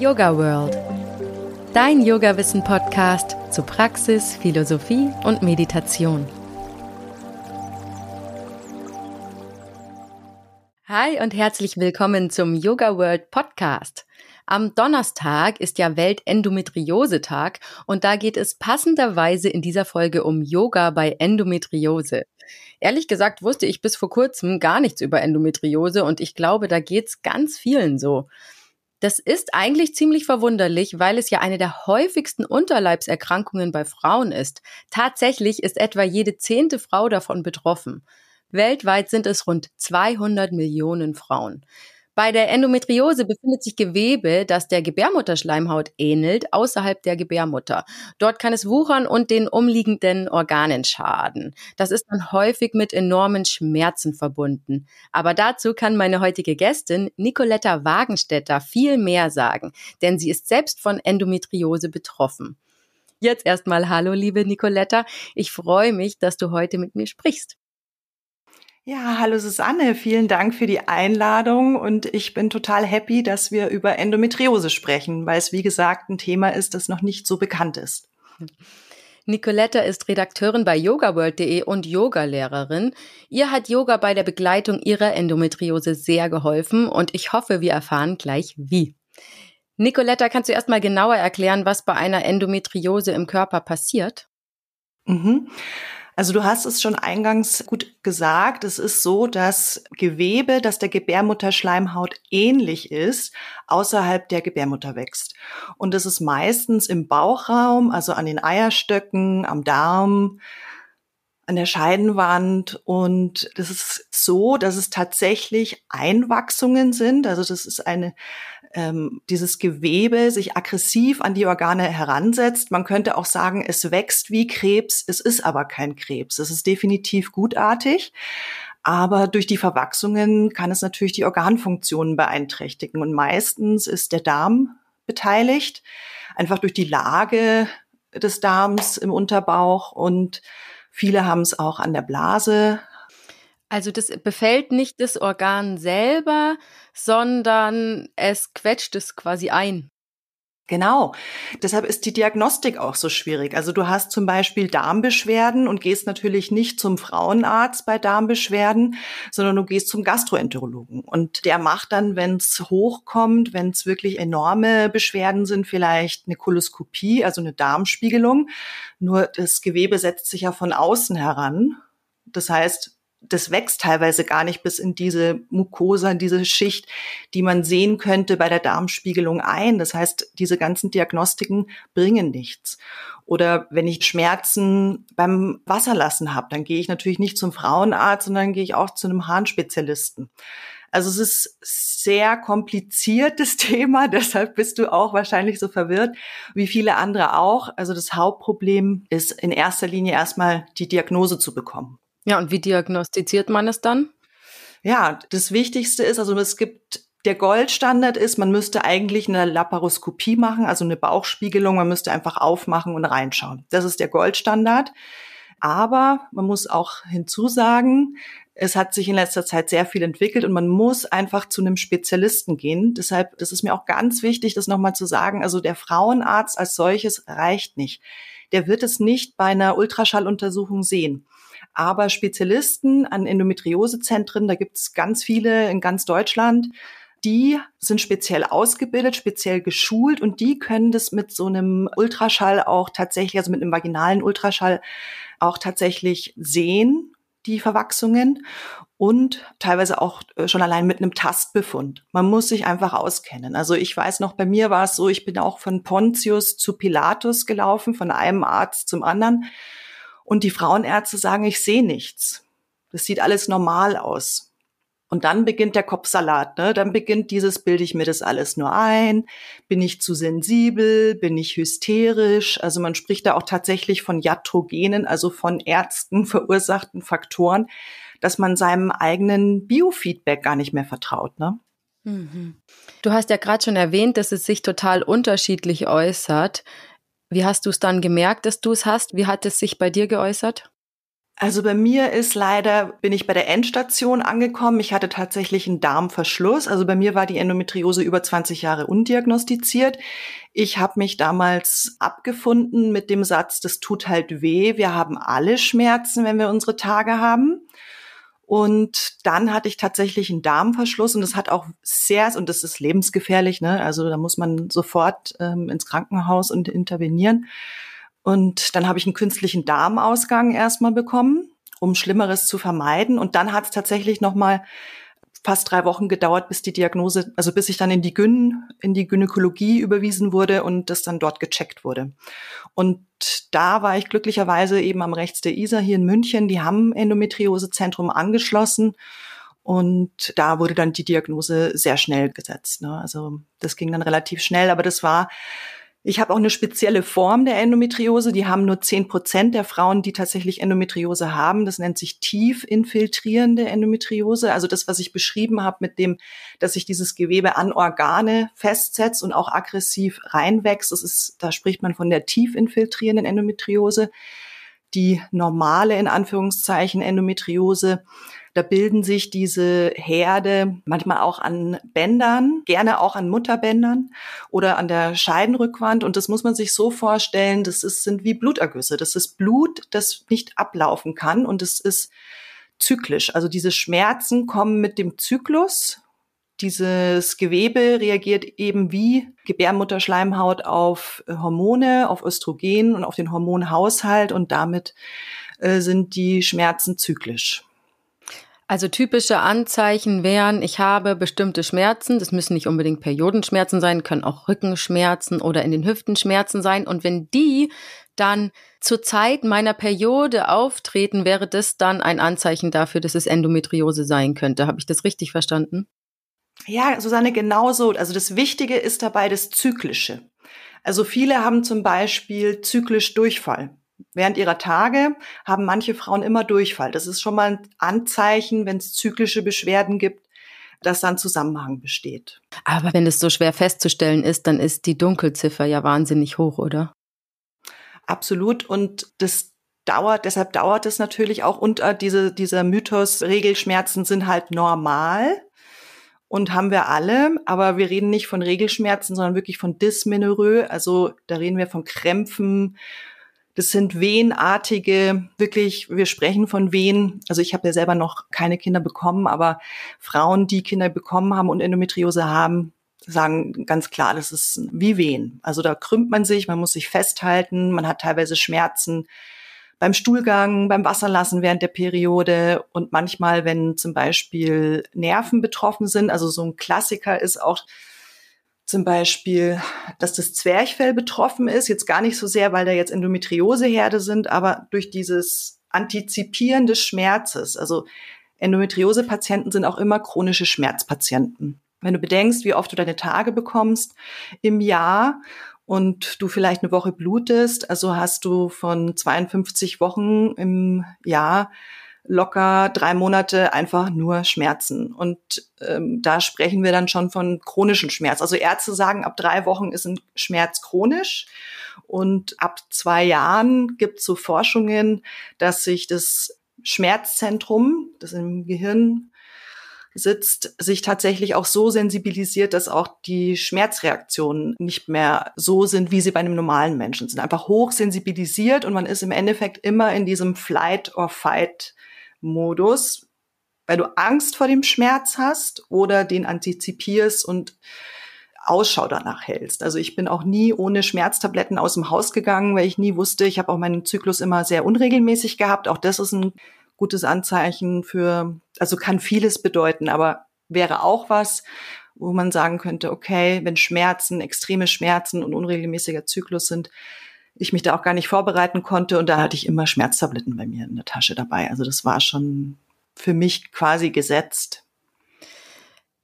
Yoga World. Dein Yoga-Wissen-Podcast zu Praxis, Philosophie und Meditation. Hi und herzlich willkommen zum Yoga World Podcast. Am Donnerstag ist ja Weltendometriose-Tag und da geht es passenderweise in dieser Folge um Yoga bei Endometriose. Ehrlich gesagt wusste ich bis vor kurzem gar nichts über Endometriose und ich glaube, da geht's ganz vielen so. Das ist eigentlich ziemlich verwunderlich, weil es ja eine der häufigsten Unterleibserkrankungen bei Frauen ist. Tatsächlich ist etwa jede zehnte Frau davon betroffen. Weltweit sind es rund 200 Millionen Frauen. Bei der Endometriose befindet sich Gewebe, das der Gebärmutterschleimhaut ähnelt, außerhalb der Gebärmutter. Dort kann es wuchern und den umliegenden Organen schaden. Das ist dann häufig mit enormen Schmerzen verbunden. Aber dazu kann meine heutige Gästin Nicoletta Wagenstetter viel mehr sagen, denn sie ist selbst von Endometriose betroffen. Jetzt erstmal Hallo, liebe Nicoletta. Ich freue mich, dass du heute mit mir sprichst. Ja, hallo Susanne, vielen Dank für die Einladung und ich bin total happy, dass wir über Endometriose sprechen, weil es wie gesagt ein Thema ist, das noch nicht so bekannt ist. Nicoletta ist Redakteurin bei yogaworld.de und Yogalehrerin. Ihr hat Yoga bei der Begleitung ihrer Endometriose sehr geholfen und ich hoffe, wir erfahren gleich wie. Nicoletta, kannst du erstmal genauer erklären, was bei einer Endometriose im Körper passiert? Mhm. Also du hast es schon eingangs gut gesagt. Es ist so, dass Gewebe, das der Gebärmutterschleimhaut ähnlich ist, außerhalb der Gebärmutter wächst. Und es ist meistens im Bauchraum, also an den Eierstöcken, am Darm, an der Scheidenwand und das ist so, dass es tatsächlich Einwachsungen sind. Also das ist eine ähm, dieses Gewebe sich aggressiv an die Organe heransetzt. Man könnte auch sagen, es wächst wie Krebs, es ist aber kein Krebs. Es ist definitiv gutartig. Aber durch die Verwachsungen kann es natürlich die Organfunktionen beeinträchtigen. Und meistens ist der Darm beteiligt, einfach durch die Lage des Darms im Unterbauch. Und viele haben es auch an der Blase, also das befällt nicht das Organ selber, sondern es quetscht es quasi ein. Genau. Deshalb ist die Diagnostik auch so schwierig. Also du hast zum Beispiel Darmbeschwerden und gehst natürlich nicht zum Frauenarzt bei Darmbeschwerden, sondern du gehst zum Gastroenterologen. Und der macht dann, wenn es hochkommt, wenn es wirklich enorme Beschwerden sind, vielleicht eine Koloskopie, also eine Darmspiegelung. Nur das Gewebe setzt sich ja von außen heran. Das heißt, das wächst teilweise gar nicht bis in diese Mucosa, in diese Schicht, die man sehen könnte bei der Darmspiegelung ein. Das heißt, diese ganzen Diagnostiken bringen nichts. Oder wenn ich Schmerzen beim Wasserlassen habe, dann gehe ich natürlich nicht zum Frauenarzt, sondern gehe ich auch zu einem Harnspezialisten. Also es ist sehr kompliziertes Thema, deshalb bist du auch wahrscheinlich so verwirrt wie viele andere auch. Also das Hauptproblem ist in erster Linie erstmal die Diagnose zu bekommen. Ja, und wie diagnostiziert man es dann? Ja, das Wichtigste ist, also es gibt der Goldstandard ist, man müsste eigentlich eine Laparoskopie machen, also eine Bauchspiegelung, man müsste einfach aufmachen und reinschauen. Das ist der Goldstandard. Aber man muss auch hinzusagen, es hat sich in letzter Zeit sehr viel entwickelt und man muss einfach zu einem Spezialisten gehen. Deshalb, das ist mir auch ganz wichtig, das nochmal zu sagen. Also der Frauenarzt als solches reicht nicht. Der wird es nicht bei einer Ultraschalluntersuchung sehen. Aber Spezialisten an Endometriosezentren, da gibt es ganz viele in ganz Deutschland, die sind speziell ausgebildet, speziell geschult und die können das mit so einem Ultraschall auch tatsächlich, also mit einem vaginalen Ultraschall auch tatsächlich sehen, die Verwachsungen und teilweise auch äh, schon allein mit einem Tastbefund. Man muss sich einfach auskennen. Also ich weiß noch, bei mir war es so, ich bin auch von Pontius zu Pilatus gelaufen, von einem Arzt zum anderen. Und die Frauenärzte sagen, ich sehe nichts. Das sieht alles normal aus. Und dann beginnt der Kopfsalat, ne? Dann beginnt dieses, bilde ich mir das alles nur ein? Bin ich zu sensibel? Bin ich hysterisch? Also man spricht da auch tatsächlich von Iatrogenen, also von Ärzten verursachten Faktoren, dass man seinem eigenen Biofeedback gar nicht mehr vertraut, ne? Mhm. Du hast ja gerade schon erwähnt, dass es sich total unterschiedlich äußert. Wie hast du es dann gemerkt, dass du es hast? Wie hat es sich bei dir geäußert? Also bei mir ist leider, bin ich bei der Endstation angekommen. Ich hatte tatsächlich einen Darmverschluss. Also bei mir war die Endometriose über 20 Jahre undiagnostiziert. Ich habe mich damals abgefunden mit dem Satz, das tut halt weh. Wir haben alle Schmerzen, wenn wir unsere Tage haben. Und dann hatte ich tatsächlich einen Darmverschluss und das hat auch sehr, und das ist lebensgefährlich, ne? Also da muss man sofort ähm, ins Krankenhaus und intervenieren. Und dann habe ich einen künstlichen Darmausgang erstmal bekommen, um Schlimmeres zu vermeiden. Und dann hat es tatsächlich noch mal fast drei Wochen gedauert, bis die Diagnose, also bis ich dann in die Gyn, in die Gynäkologie überwiesen wurde und das dann dort gecheckt wurde. Und da war ich glücklicherweise eben am rechts der Isar hier in München. Die haben Endometriosezentrum angeschlossen. Und da wurde dann die Diagnose sehr schnell gesetzt. Ne? Also das ging dann relativ schnell, aber das war ich habe auch eine spezielle Form der Endometriose. Die haben nur zehn Prozent der Frauen, die tatsächlich Endometriose haben. Das nennt sich tief infiltrierende Endometriose. Also das, was ich beschrieben habe mit dem, dass sich dieses Gewebe an Organe festsetzt und auch aggressiv reinwächst. Das ist, da spricht man von der tief infiltrierenden Endometriose. Die normale, in Anführungszeichen, Endometriose da bilden sich diese Herde manchmal auch an Bändern, gerne auch an Mutterbändern oder an der Scheidenrückwand. Und das muss man sich so vorstellen, das ist, sind wie Blutergüsse. Das ist Blut, das nicht ablaufen kann und es ist zyklisch. Also diese Schmerzen kommen mit dem Zyklus. Dieses Gewebe reagiert eben wie Gebärmutterschleimhaut auf Hormone, auf Östrogen und auf den Hormonhaushalt und damit äh, sind die Schmerzen zyklisch. Also typische Anzeichen wären, ich habe bestimmte Schmerzen, das müssen nicht unbedingt Periodenschmerzen sein, können auch Rückenschmerzen oder in den Hüften Schmerzen sein. Und wenn die dann zur Zeit meiner Periode auftreten, wäre das dann ein Anzeichen dafür, dass es Endometriose sein könnte. Habe ich das richtig verstanden? Ja, Susanne, genau so. Also das Wichtige ist dabei das Zyklische. Also viele haben zum Beispiel zyklisch Durchfall während ihrer Tage haben manche Frauen immer Durchfall. Das ist schon mal ein Anzeichen, wenn es zyklische Beschwerden gibt, dass da ein Zusammenhang besteht. Aber wenn es so schwer festzustellen ist, dann ist die Dunkelziffer ja wahnsinnig hoch, oder? Absolut. Und das dauert, deshalb dauert es natürlich auch unter diese, dieser Mythos, Regelschmerzen sind halt normal und haben wir alle, aber wir reden nicht von Regelschmerzen, sondern wirklich von Dysmenorrhoe, also da reden wir von Krämpfen, das sind wehenartige, wirklich, wir sprechen von Wehen. Also ich habe ja selber noch keine Kinder bekommen, aber Frauen, die Kinder bekommen haben und Endometriose haben, sagen ganz klar, das ist wie Wehen. Also da krümmt man sich, man muss sich festhalten, man hat teilweise Schmerzen beim Stuhlgang, beim Wasserlassen während der Periode und manchmal, wenn zum Beispiel Nerven betroffen sind. Also so ein Klassiker ist auch zum Beispiel, dass das Zwerchfell betroffen ist, jetzt gar nicht so sehr, weil da jetzt Endometrioseherde sind, aber durch dieses Antizipieren des Schmerzes. Also Endometriose-Patienten sind auch immer chronische Schmerzpatienten. Wenn du bedenkst, wie oft du deine Tage bekommst im Jahr und du vielleicht eine Woche blutest, also hast du von 52 Wochen im Jahr locker drei Monate einfach nur Schmerzen. Und ähm, da sprechen wir dann schon von chronischen Schmerz. Also Ärzte sagen, ab drei Wochen ist ein Schmerz chronisch. Und ab zwei Jahren gibt es so Forschungen, dass sich das Schmerzzentrum, das im Gehirn sitzt, sich tatsächlich auch so sensibilisiert, dass auch die Schmerzreaktionen nicht mehr so sind, wie sie bei einem normalen Menschen sind. Einfach hoch sensibilisiert und man ist im Endeffekt immer in diesem Flight or Fight Modus, weil du Angst vor dem Schmerz hast oder den antizipierst und Ausschau danach hältst. Also ich bin auch nie ohne Schmerztabletten aus dem Haus gegangen, weil ich nie wusste, ich habe auch meinen Zyklus immer sehr unregelmäßig gehabt. Auch das ist ein gutes Anzeichen für, also kann vieles bedeuten, aber wäre auch was, wo man sagen könnte, okay, wenn Schmerzen, extreme Schmerzen und unregelmäßiger Zyklus sind, ich mich da auch gar nicht vorbereiten konnte und da hatte ich immer Schmerztabletten bei mir in der Tasche dabei. Also das war schon für mich quasi gesetzt.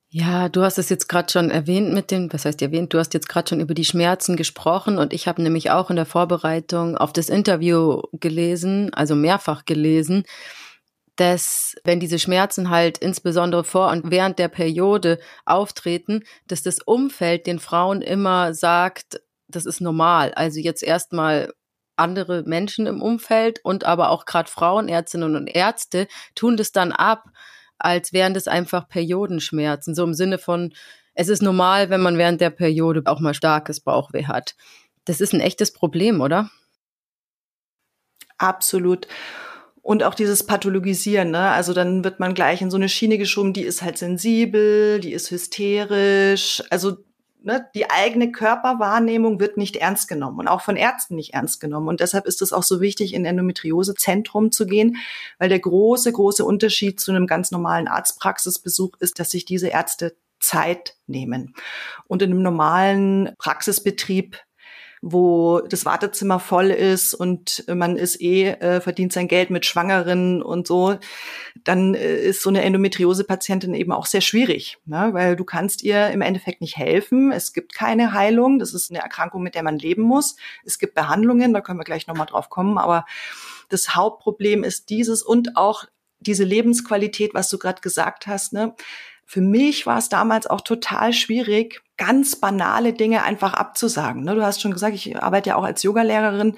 Ja, du hast es jetzt gerade schon erwähnt mit dem, was heißt erwähnt, du hast jetzt gerade schon über die Schmerzen gesprochen und ich habe nämlich auch in der Vorbereitung auf das Interview gelesen, also mehrfach gelesen, dass wenn diese Schmerzen halt insbesondere vor und während der Periode auftreten, dass das Umfeld den Frauen immer sagt, das ist normal. Also jetzt erstmal andere Menschen im Umfeld und aber auch gerade Frauenärztinnen und Ärzte tun das dann ab, als wären das einfach Periodenschmerzen. So im Sinne von, es ist normal, wenn man während der Periode auch mal starkes Bauchweh hat. Das ist ein echtes Problem, oder? Absolut. Und auch dieses Pathologisieren, ne? Also dann wird man gleich in so eine Schiene geschoben, die ist halt sensibel, die ist hysterisch. Also ne, die eigene Körperwahrnehmung wird nicht ernst genommen und auch von Ärzten nicht ernst genommen. Und deshalb ist es auch so wichtig, in Endometriosezentrum zu gehen, weil der große, große Unterschied zu einem ganz normalen Arztpraxisbesuch ist, dass sich diese Ärzte Zeit nehmen. Und in einem normalen Praxisbetrieb wo das Wartezimmer voll ist und man ist eh, äh, verdient sein Geld mit Schwangeren und so, dann äh, ist so eine Endometriose-Patientin eben auch sehr schwierig, ne? weil du kannst ihr im Endeffekt nicht helfen. Es gibt keine Heilung. Das ist eine Erkrankung, mit der man leben muss. Es gibt Behandlungen, da können wir gleich nochmal drauf kommen, aber das Hauptproblem ist dieses und auch diese Lebensqualität, was du gerade gesagt hast, ne? Für mich war es damals auch total schwierig, ganz banale Dinge einfach abzusagen. Ne? Du hast schon gesagt, ich arbeite ja auch als Yogalehrerin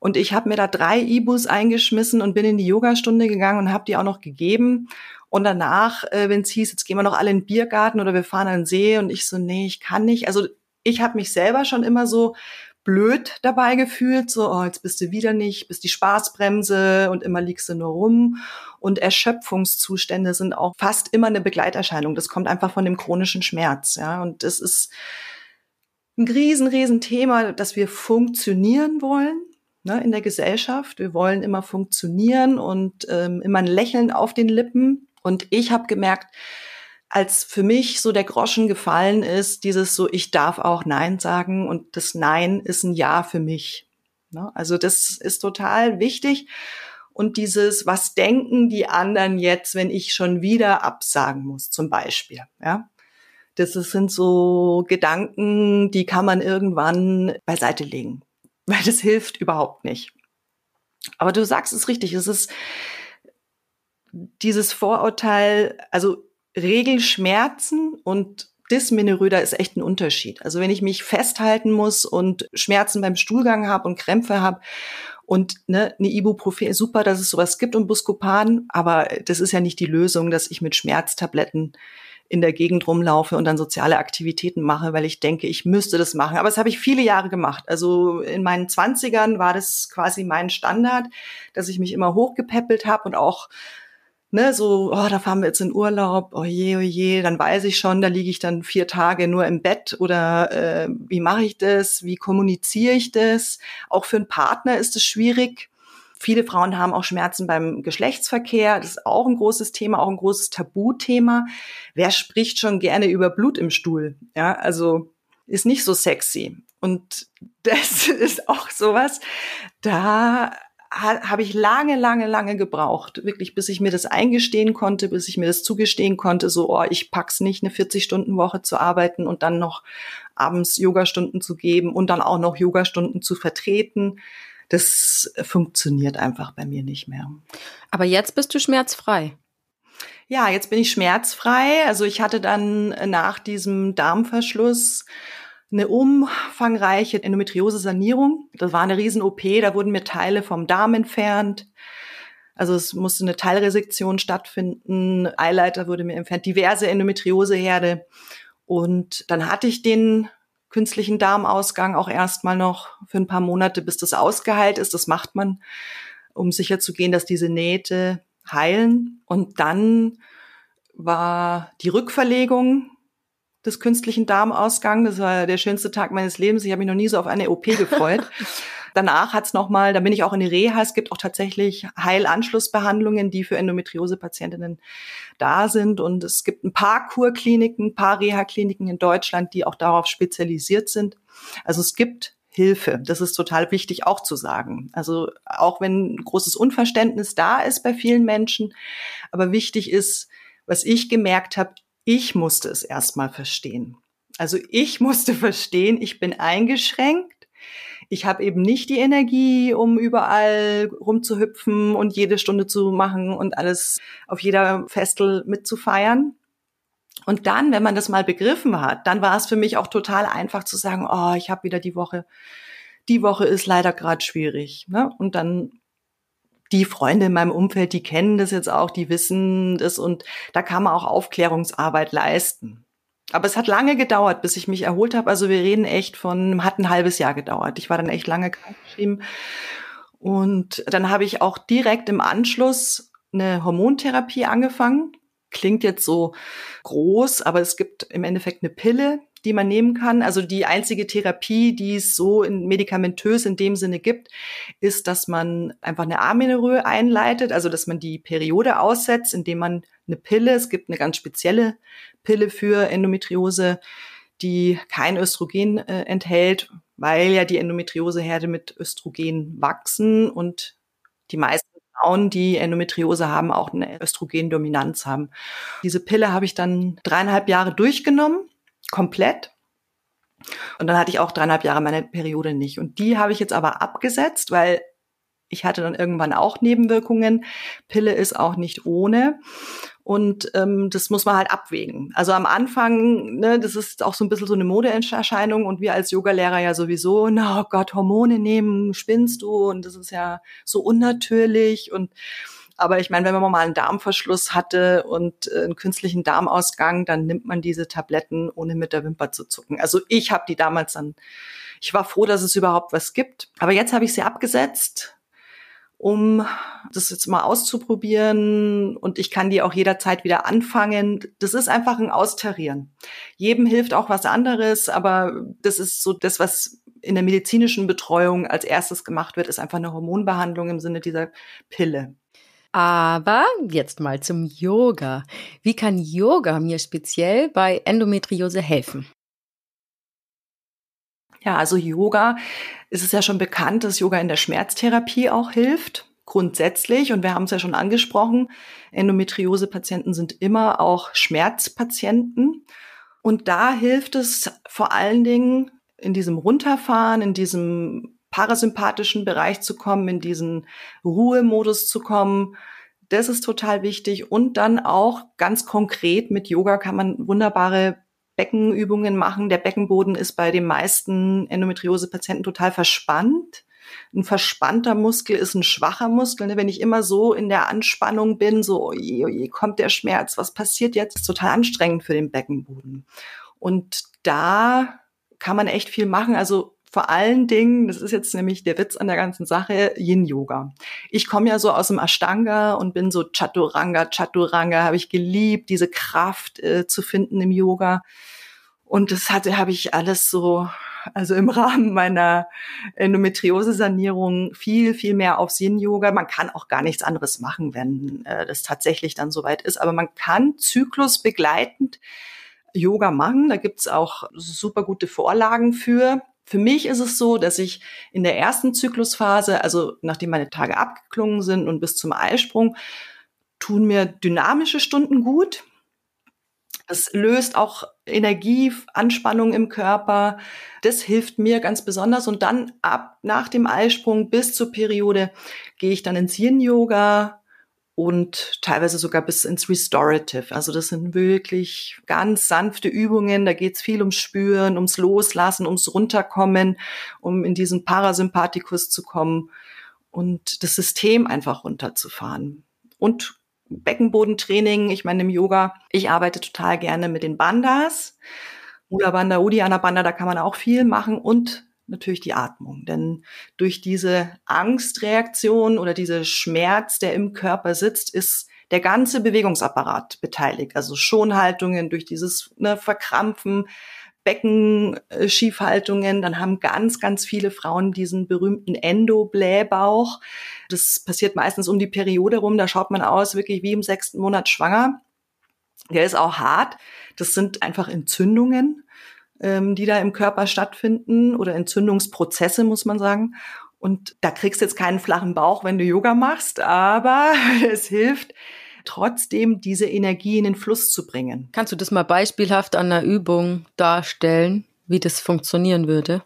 und ich habe mir da drei E-Bus eingeschmissen und bin in die Yogastunde gegangen und habe die auch noch gegeben. Und danach, äh, wenn es hieß, jetzt gehen wir noch alle in den Biergarten oder wir fahren an den See und ich so, nee, ich kann nicht. Also ich habe mich selber schon immer so blöd dabei gefühlt, so, oh, jetzt bist du wieder nicht, bist die Spaßbremse und immer liegst du nur rum. Und Erschöpfungszustände sind auch fast immer eine Begleiterscheinung. Das kommt einfach von dem chronischen Schmerz, ja. Und das ist ein riesen, riesen Thema, dass wir funktionieren wollen ne, in der Gesellschaft. Wir wollen immer funktionieren und ähm, immer ein Lächeln auf den Lippen. Und ich habe gemerkt, als für mich so der Groschen gefallen ist, dieses so, ich darf auch Nein sagen und das Nein ist ein Ja für mich. Ne? Also das ist total wichtig. Und dieses, was denken die anderen jetzt, wenn ich schon wieder absagen muss, zum Beispiel, ja. Das sind so Gedanken, die kann man irgendwann beiseite legen, weil das hilft überhaupt nicht. Aber du sagst es richtig, es ist dieses Vorurteil, also Regelschmerzen und Dysmenorrhoe, ist echt ein Unterschied. Also wenn ich mich festhalten muss und Schmerzen beim Stuhlgang habe und Krämpfe habe und ne, eine Ibuprofen, super, dass es sowas gibt und Buscopan, aber das ist ja nicht die Lösung, dass ich mit Schmerztabletten in der Gegend rumlaufe und dann soziale Aktivitäten mache, weil ich denke, ich müsste das machen. Aber das habe ich viele Jahre gemacht. Also in meinen Zwanzigern war das quasi mein Standard, dass ich mich immer hochgepäppelt habe und auch ne, so, oh, da fahren wir jetzt in Urlaub, oh je, oh je, dann weiß ich schon, da liege ich dann vier Tage nur im Bett oder äh, wie mache ich das, wie kommuniziere ich das? Auch für einen Partner ist es schwierig. Viele Frauen haben auch Schmerzen beim Geschlechtsverkehr. Das ist auch ein großes Thema, auch ein großes Tabuthema. Wer spricht schon gerne über Blut im Stuhl? Ja, also ist nicht so sexy. Und das ist auch sowas, da habe ich lange, lange, lange gebraucht, wirklich, bis ich mir das eingestehen konnte, bis ich mir das zugestehen konnte, so, oh, ich pack's nicht, eine 40-Stunden-Woche zu arbeiten und dann noch abends Yogastunden zu geben und dann auch noch Yogastunden zu vertreten. Das funktioniert einfach bei mir nicht mehr. Aber jetzt bist du schmerzfrei. Ja, jetzt bin ich schmerzfrei. Also ich hatte dann nach diesem Darmverschluss eine umfangreiche Endometriose-Sanierung. Das war eine Riesen-OP, da wurden mir Teile vom Darm entfernt. Also es musste eine Teilresektion stattfinden, Eileiter wurde mir entfernt, diverse Endometrioseherde. Und dann hatte ich den künstlichen Darmausgang auch erstmal noch für ein paar Monate, bis das ausgeheilt ist. Das macht man, um sicherzugehen, dass diese Nähte heilen. Und dann war die Rückverlegung des künstlichen Darmausgangs. Das war der schönste Tag meines Lebens. Ich habe mich noch nie so auf eine OP gefreut. Danach hat's noch mal, da bin ich auch in die Reha. Es gibt auch tatsächlich Heilanschlussbehandlungen, die für Endometriose-Patientinnen da sind. Und es gibt ein paar Kurkliniken, ein paar Reha-Kliniken in Deutschland, die auch darauf spezialisiert sind. Also es gibt Hilfe. Das ist total wichtig auch zu sagen. Also auch wenn großes Unverständnis da ist bei vielen Menschen, aber wichtig ist, was ich gemerkt habe, ich musste es erstmal verstehen. Also ich musste verstehen, ich bin eingeschränkt. Ich habe eben nicht die Energie, um überall rumzuhüpfen und jede Stunde zu machen und alles auf jeder Festel mitzufeiern. Und dann, wenn man das mal begriffen hat, dann war es für mich auch total einfach zu sagen, oh, ich habe wieder die Woche die Woche ist leider gerade schwierig. Ne? Und dann die Freunde in meinem Umfeld, die kennen das jetzt auch, die wissen das und da kann man auch Aufklärungsarbeit leisten. Aber es hat lange gedauert, bis ich mich erholt habe. Also wir reden echt von, hat ein halbes Jahr gedauert. Ich war dann echt lange krankgeschrieben. Und dann habe ich auch direkt im Anschluss eine Hormontherapie angefangen. Klingt jetzt so groß, aber es gibt im Endeffekt eine Pille, die man nehmen kann. Also die einzige Therapie, die es so in medikamentös in dem Sinne gibt, ist, dass man einfach eine Amenorrhoe einleitet, also dass man die Periode aussetzt, indem man eine Pille, es gibt eine ganz spezielle Pille für Endometriose, die kein Östrogen äh, enthält, weil ja die Endometrioseherde mit Östrogen wachsen und die meisten Frauen, die Endometriose haben, auch eine Östrogendominanz haben. Diese Pille habe ich dann dreieinhalb Jahre durchgenommen komplett. Und dann hatte ich auch dreieinhalb Jahre meine Periode nicht. Und die habe ich jetzt aber abgesetzt, weil ich hatte dann irgendwann auch Nebenwirkungen. Pille ist auch nicht ohne. Und ähm, das muss man halt abwägen. Also am Anfang, ne, das ist auch so ein bisschen so eine Modeerscheinung und wir als Yogalehrer ja sowieso, na oh Gott, Hormone nehmen, spinnst du und das ist ja so unnatürlich und aber ich meine, wenn man mal einen Darmverschluss hatte und äh, einen künstlichen Darmausgang, dann nimmt man diese Tabletten, ohne mit der Wimper zu zucken. Also ich habe die damals dann, ich war froh, dass es überhaupt was gibt. Aber jetzt habe ich sie abgesetzt, um das jetzt mal auszuprobieren und ich kann die auch jederzeit wieder anfangen. Das ist einfach ein Austarieren. Jedem hilft auch was anderes, aber das ist so das, was in der medizinischen Betreuung als erstes gemacht wird, ist einfach eine Hormonbehandlung im Sinne dieser Pille. Aber jetzt mal zum Yoga. Wie kann Yoga mir speziell bei Endometriose helfen? Ja, also Yoga ist es ja schon bekannt, dass Yoga in der Schmerztherapie auch hilft. Grundsätzlich, und wir haben es ja schon angesprochen, Endometriose-Patienten sind immer auch Schmerzpatienten. Und da hilft es vor allen Dingen in diesem Runterfahren, in diesem parasympathischen Bereich zu kommen, in diesen Ruhemodus zu kommen. Das ist total wichtig. Und dann auch ganz konkret mit Yoga kann man wunderbare Beckenübungen machen. Der Beckenboden ist bei den meisten Endometriose-Patienten total verspannt. Ein verspannter Muskel ist ein schwacher Muskel. Ne? Wenn ich immer so in der Anspannung bin, so oje, oje, kommt der Schmerz, was passiert jetzt? Ist total anstrengend für den Beckenboden. Und da kann man echt viel machen. Also vor allen Dingen, das ist jetzt nämlich der Witz an der ganzen Sache, Yin-Yoga. Ich komme ja so aus dem Ashtanga und bin so Chaturanga, Chaturanga, habe ich geliebt, diese Kraft äh, zu finden im Yoga. Und das hatte, habe ich alles so, also im Rahmen meiner Endometriose-Sanierung viel, viel mehr aufs Yin-Yoga. Man kann auch gar nichts anderes machen, wenn äh, das tatsächlich dann soweit ist. Aber man kann zyklusbegleitend Yoga machen. Da gibt's auch super gute Vorlagen für. Für mich ist es so, dass ich in der ersten Zyklusphase, also nachdem meine Tage abgeklungen sind und bis zum Eisprung, tun mir dynamische Stunden gut. Das löst auch Energieanspannung im Körper. Das hilft mir ganz besonders. Und dann ab nach dem Eisprung bis zur Periode gehe ich dann ins Yin-Yoga, und teilweise sogar bis ins Restorative. Also das sind wirklich ganz sanfte Übungen. Da geht es viel ums Spüren, ums Loslassen, ums Runterkommen, um in diesen Parasympathikus zu kommen und das System einfach runterzufahren. Und Beckenbodentraining, ich meine im Yoga, ich arbeite total gerne mit den Bandas. Mula Banda, Udiana Banda, da kann man auch viel machen und natürlich die Atmung. Denn durch diese Angstreaktion oder diese Schmerz, der im Körper sitzt, ist der ganze Bewegungsapparat beteiligt. Also Schonhaltungen durch dieses ne, Verkrampfen, Beckenschiefhaltungen. Dann haben ganz, ganz viele Frauen diesen berühmten Endoblähbauch. Das passiert meistens um die Periode rum. Da schaut man aus wirklich wie im sechsten Monat schwanger. Der ist auch hart. Das sind einfach Entzündungen ähm, die da im Körper stattfinden oder Entzündungsprozesse, muss man sagen. Und da kriegst du jetzt keinen flachen Bauch, wenn du Yoga machst, aber es hilft trotzdem, diese Energie in den Fluss zu bringen. Kannst du das mal beispielhaft an einer Übung darstellen, wie das funktionieren würde?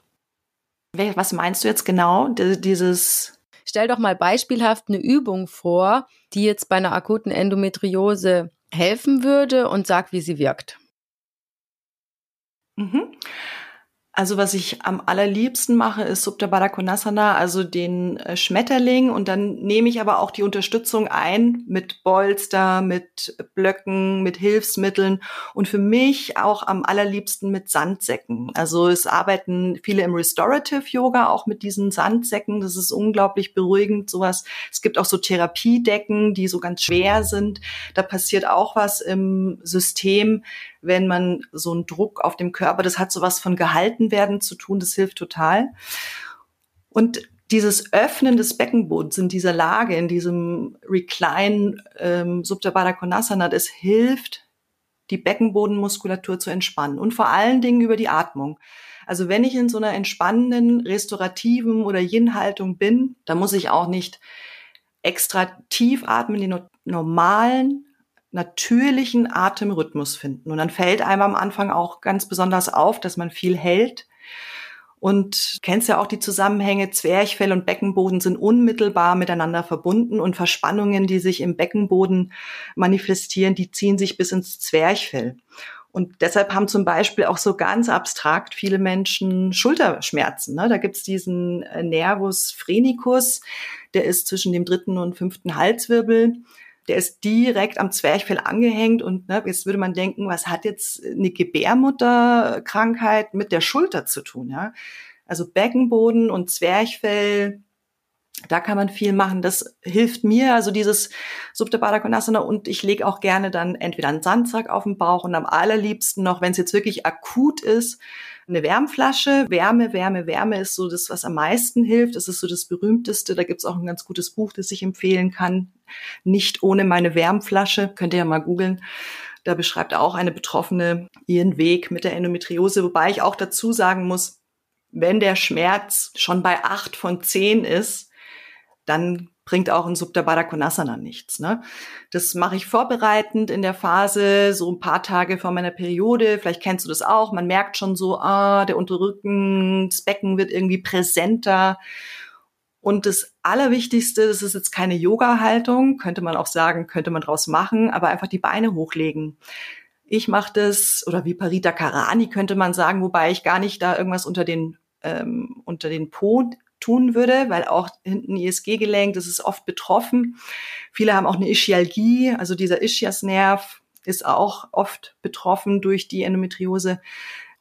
Was meinst du jetzt genau? Dieses Stell doch mal beispielhaft eine Übung vor, die jetzt bei einer akuten Endometriose helfen würde und sag, wie sie wirkt. Mhm. Also was ich am allerliebsten mache, ist Subta Baddha Konasana, also den äh, Schmetterling. Und dann nehme ich aber auch die Unterstützung ein mit Bolster, mit Blöcken, mit Hilfsmitteln und für mich auch am allerliebsten mit Sandsäcken. Also es arbeiten viele im Restorative Yoga auch mit diesen Sandsäcken. Das ist unglaublich beruhigend, sowas. Es gibt auch so Therapiedecken, die so ganz schwer sind. Da passiert auch was im System wenn man so einen Druck auf dem Körper, das hat sowas von gehalten werden zu tun, das hilft total. Und dieses Öffnen des Beckenbodens in dieser Lage, in diesem Recline ähm, Subtabada Konasana, das hilft, die Beckenbodenmuskulatur zu entspannen und vor allen Dingen über die Atmung. Also wenn ich in so einer entspannenden, restaurativen oder Yin-Haltung bin, dann muss ich auch nicht extra tief atmen, den normalen natürlichen Atemrhythmus finden. Und dann fällt einem am Anfang auch ganz besonders auf, dass man viel hält. Und kennst ja auch die Zusammenhänge, Zwerchfell und Beckenboden sind unmittelbar miteinander verbunden und Verspannungen, die sich im Beckenboden manifestieren, die ziehen sich bis ins Zwerchfell. Und deshalb haben zum Beispiel auch so ganz abstrakt viele Menschen Schulterschmerzen. Ne? Da gibt's diesen äh, Nervus phrenicus, der ist zwischen dem dritten und fünften Halswirbel der ist direkt am Zwerchfell angehängt und ne, jetzt würde man denken, was hat jetzt eine Gebärmutterkrankheit mit der Schulter zu tun? Ja? Also Beckenboden und Zwerchfell, da kann man viel machen. Das hilft mir, also dieses Subta Baddha Konasana und ich lege auch gerne dann entweder einen Sandsack auf den Bauch und am allerliebsten noch, wenn es jetzt wirklich akut ist, eine Wärmflasche. Wärme, Wärme, Wärme ist so das, was am meisten hilft. Das ist so das berühmteste. Da gibt's auch ein ganz gutes Buch, das ich empfehlen kann. Nicht ohne meine Wärmflasche. Könnt ihr ja mal googeln. Da beschreibt auch eine Betroffene ihren Weg mit der Endometriose, wobei ich auch dazu sagen muss, wenn der Schmerz schon bei acht von zehn ist, dann bringt auch ein Subtabada Konasana nichts. Ne? Das mache ich vorbereitend in der Phase, so ein paar Tage vor meiner Periode. Vielleicht kennst du das auch. Man merkt schon so, ah, der Unterrücken, das Becken wird irgendwie präsenter. Und das Allerwichtigste, das ist jetzt keine Yoga-Haltung, könnte man auch sagen, könnte man draus machen, aber einfach die Beine hochlegen. Ich mache das, oder wie Parita Karani könnte man sagen, wobei ich gar nicht da irgendwas unter den, ähm, unter den Po tun würde, weil auch hinten ISG-Gelenk, das ist oft betroffen. Viele haben auch eine Ischialgie, also dieser Ischiasnerv ist auch oft betroffen durch die Endometriose.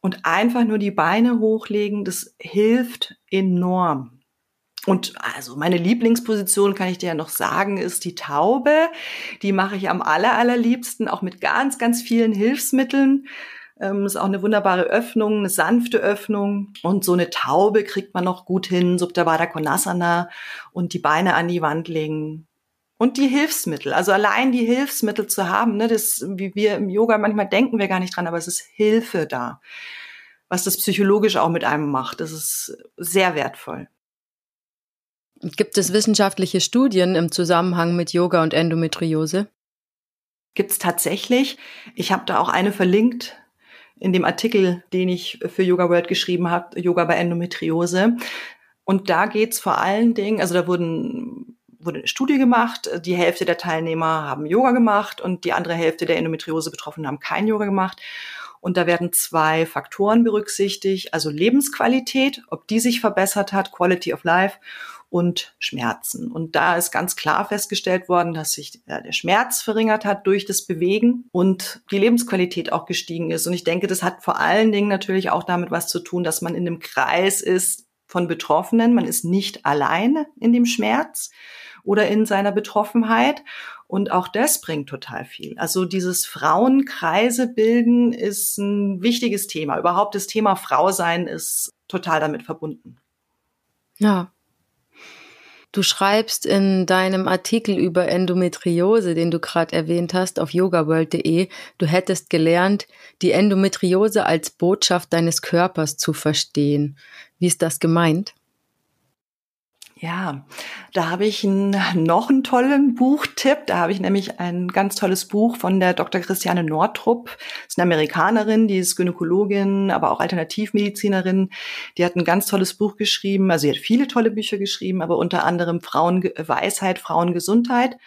Und einfach nur die Beine hochlegen, das hilft enorm. Und also meine Lieblingsposition, kann ich dir ja noch sagen, ist die Taube. Die mache ich am aller, allerliebsten, auch mit ganz, ganz vielen Hilfsmitteln. Ähm, ist auch eine wunderbare Öffnung, eine sanfte Öffnung. Und so eine Taube kriegt man noch gut hin, Subdavada Konasana und die Beine an die Wand legen. Und die Hilfsmittel, also allein die Hilfsmittel zu haben, ne, das, wie wir im Yoga manchmal denken wir gar nicht dran, aber es ist Hilfe da. Was das psychologisch auch mit einem macht, das ist sehr wertvoll. Gibt es wissenschaftliche Studien im Zusammenhang mit Yoga und Endometriose? Gibt es tatsächlich. Ich habe da auch eine verlinkt in dem Artikel, den ich für Yoga World geschrieben habe, Yoga bei Endometriose. Und da geht's vor allen Dingen, also da wurden wurde eine Studie gemacht, die Hälfte der Teilnehmer haben Yoga gemacht und die andere Hälfte der Endometriose Betroffenen haben kein Yoga gemacht. Und da werden zwei Faktoren berücksichtigt, also Lebensqualität, ob die sich verbessert hat, Quality of Life und Schmerzen. Und da ist ganz klar festgestellt worden, dass sich der Schmerz verringert hat durch das Bewegen und die Lebensqualität auch gestiegen ist. Und ich denke, das hat vor allen Dingen natürlich auch damit was zu tun, dass man in einem Kreis ist von Betroffenen. Man ist nicht alleine in dem Schmerz oder in seiner Betroffenheit. Und auch das bringt total viel. Also dieses Frauenkreise bilden ist ein wichtiges Thema. Überhaupt das Thema Frau sein ist total damit verbunden. Ja, Du schreibst in deinem Artikel über Endometriose, den du gerade erwähnt hast, auf yogaworld.de, du hättest gelernt, die Endometriose als Botschaft deines Körpers zu verstehen. Wie ist das gemeint? Ja, da habe ich noch einen tollen Buchtipp. Da habe ich nämlich ein ganz tolles Buch von der Dr. Christiane Nordrup. Ist eine Amerikanerin, die ist Gynäkologin, aber auch Alternativmedizinerin. Die hat ein ganz tolles Buch geschrieben. Also sie hat viele tolle Bücher geschrieben, aber unter anderem Frauenweisheit, Frauengesundheit.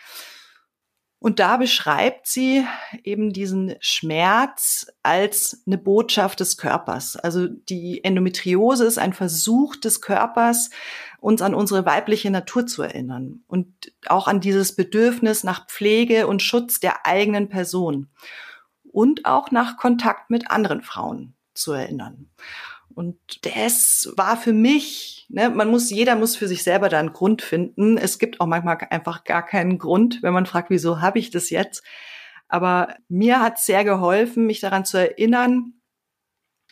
Und da beschreibt sie eben diesen Schmerz als eine Botschaft des Körpers. Also die Endometriose ist ein Versuch des Körpers, uns an unsere weibliche Natur zu erinnern und auch an dieses Bedürfnis nach Pflege und Schutz der eigenen Person und auch nach Kontakt mit anderen Frauen zu erinnern. Und das war für mich, ne, man muss, jeder muss für sich selber da einen Grund finden. Es gibt auch manchmal einfach gar keinen Grund, wenn man fragt, wieso habe ich das jetzt? Aber mir hat sehr geholfen, mich daran zu erinnern,